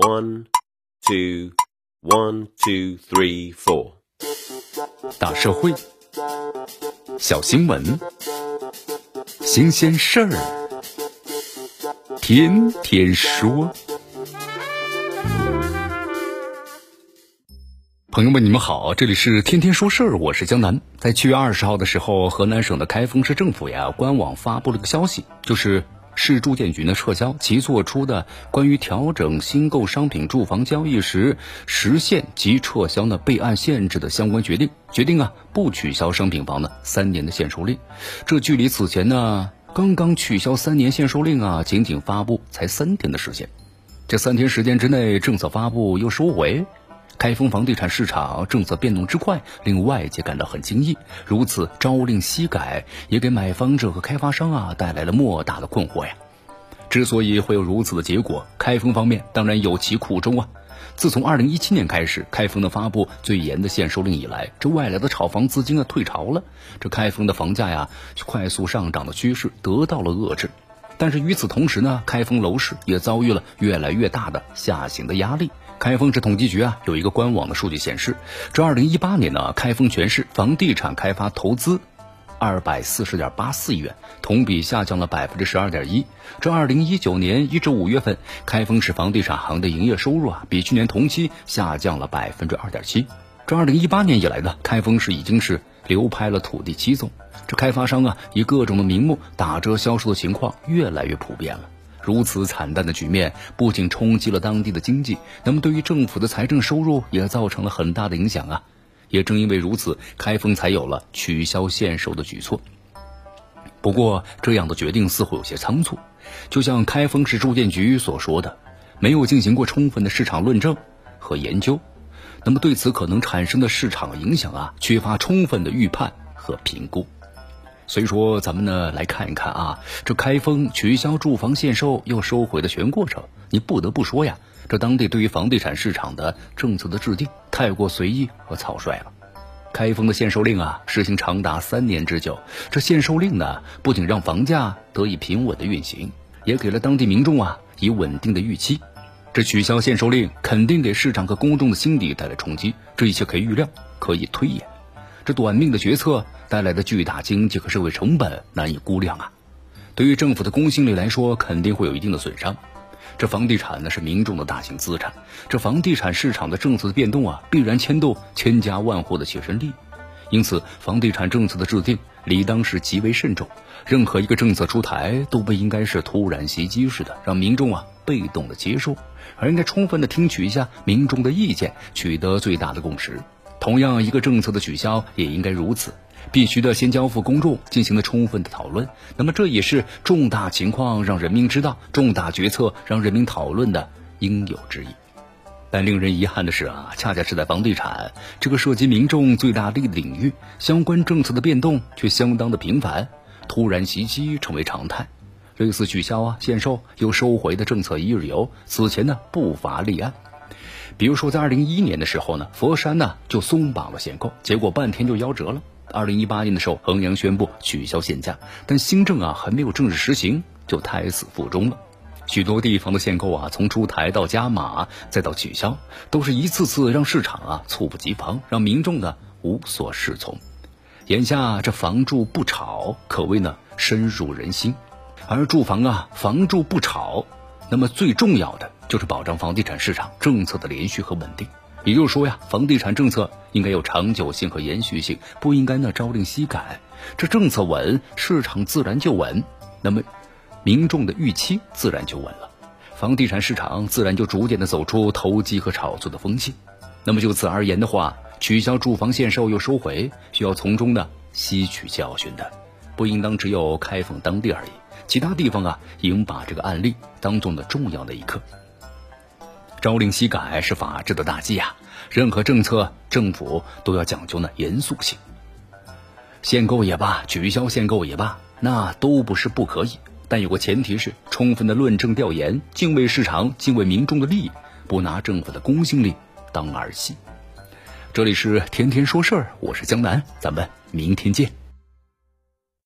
One, two, one, two, three, four。大社会，小新闻，新鲜事儿，天天说。朋友们，你们好，这里是天天说事儿，我是江南。在七月二十号的时候，河南省的开封市政府呀官网发布了个消息，就是。市住建局呢撤销其作出的关于调整新购商品住房交易时实现及撤销呢备案限制的相关决定，决定啊不取消商品房的三年的限售令。这距离此前呢刚刚取消三年限售令啊仅仅发布才三天的时间，这三天时间之内政策发布又收回。开封房地产市场政策变动之快，令外界感到很惊异。如此朝令夕改，也给买方者和开发商啊带来了莫大的困惑呀。之所以会有如此的结果，开封方面当然有其苦衷啊。自从二零一七年开始，开封的发布最严的限售令以来，这外来的炒房资金啊退潮了，这开封的房价呀快速上涨的趋势得到了遏制。但是与此同时呢，开封楼市也遭遇了越来越大的下行的压力。开封市统计局啊有一个官网的数据显示，这二零一八年呢，开封全市房地产开发投资二百四十点八四亿元，同比下降了百分之十二点一。这二零一九年一至五月份，开封市房地产行的营业收入啊，比去年同期下降了百分之二点七。这二零一八年以来呢，开封市已经是流拍了土地七宗。这开发商啊，以各种的名目打折销售的情况越来越普遍了。如此惨淡的局面，不仅冲击了当地的经济，那么对于政府的财政收入也造成了很大的影响啊！也正因为如此，开封才有了取消限售的举措。不过，这样的决定似乎有些仓促，就像开封市住建局所说的，没有进行过充分的市场论证和研究，那么对此可能产生的市场影响啊，缺乏充分的预判和评估。所以说，咱们呢来看一看啊，这开封取消住房限售又收回的全过程，你不得不说呀，这当地对于房地产市场的政策的制定太过随意和草率了。开封的限售令啊，实行长达三年之久，这限售令呢，不仅让房价得以平稳的运行，也给了当地民众啊以稳定的预期。这取消限售令肯定给市场和公众的心理带来冲击，这一切可以预料，可以推演。这短命的决策带来的巨大经济和社会成本难以估量啊！对于政府的公信力来说，肯定会有一定的损伤。这房地产呢是民众的大型资产，这房地产市场的政策的变动啊，必然牵动千家万户的切身利益。因此，房地产政策的制定理当是极为慎重。任何一个政策出台，都不应该是突然袭击似的，让民众啊被动的接受，而应该充分的听取一下民众的意见，取得最大的共识。同样，一个政策的取消也应该如此，必须的先交付公众进行了充分的讨论。那么，这也是重大情况让人民知道，重大决策让人民讨论的应有之义。但令人遗憾的是啊，恰恰是在房地产这个涉及民众最大利益的领域，相关政策的变动却相当的频繁，突然袭击成为常态。类似取消啊、限售又收回的政策一日游，此前呢不乏立案。比如说，在二零一一年的时候呢，佛山呢就松绑了限购，结果半天就夭折了。二零一八年的时候，衡阳宣布取消限价，但新政啊还没有正式实行，就胎死腹中了。许多地方的限购啊，从出台到加码再到取消，都是一次次让市场啊猝不及防，让民众呢无所适从。眼下这房住不炒可谓呢深入人心，而住房啊房住不炒，那么最重要的。就是保障房地产市场政策的连续和稳定，也就是说呀，房地产政策应该有长久性和延续性，不应该呢朝令夕改。这政策稳，市场自然就稳，那么民众的预期自然就稳了，房地产市场自然就逐渐的走出投机和炒作的风气。那么就此而言的话，取消住房限售又收回，需要从中呢吸取教训的，不应当只有开封当地而已，其他地方啊应把这个案例当做呢重要的一课。朝令夕改是法治的大忌呀！任何政策，政府都要讲究呢严肃性。限购也罢，取消限购也罢，那都不是不可以，但有个前提是充分的论证调研，敬畏市场，敬畏民众的利益，不拿政府的公信力当儿戏。这里是天天说事儿，我是江南，咱们明天见。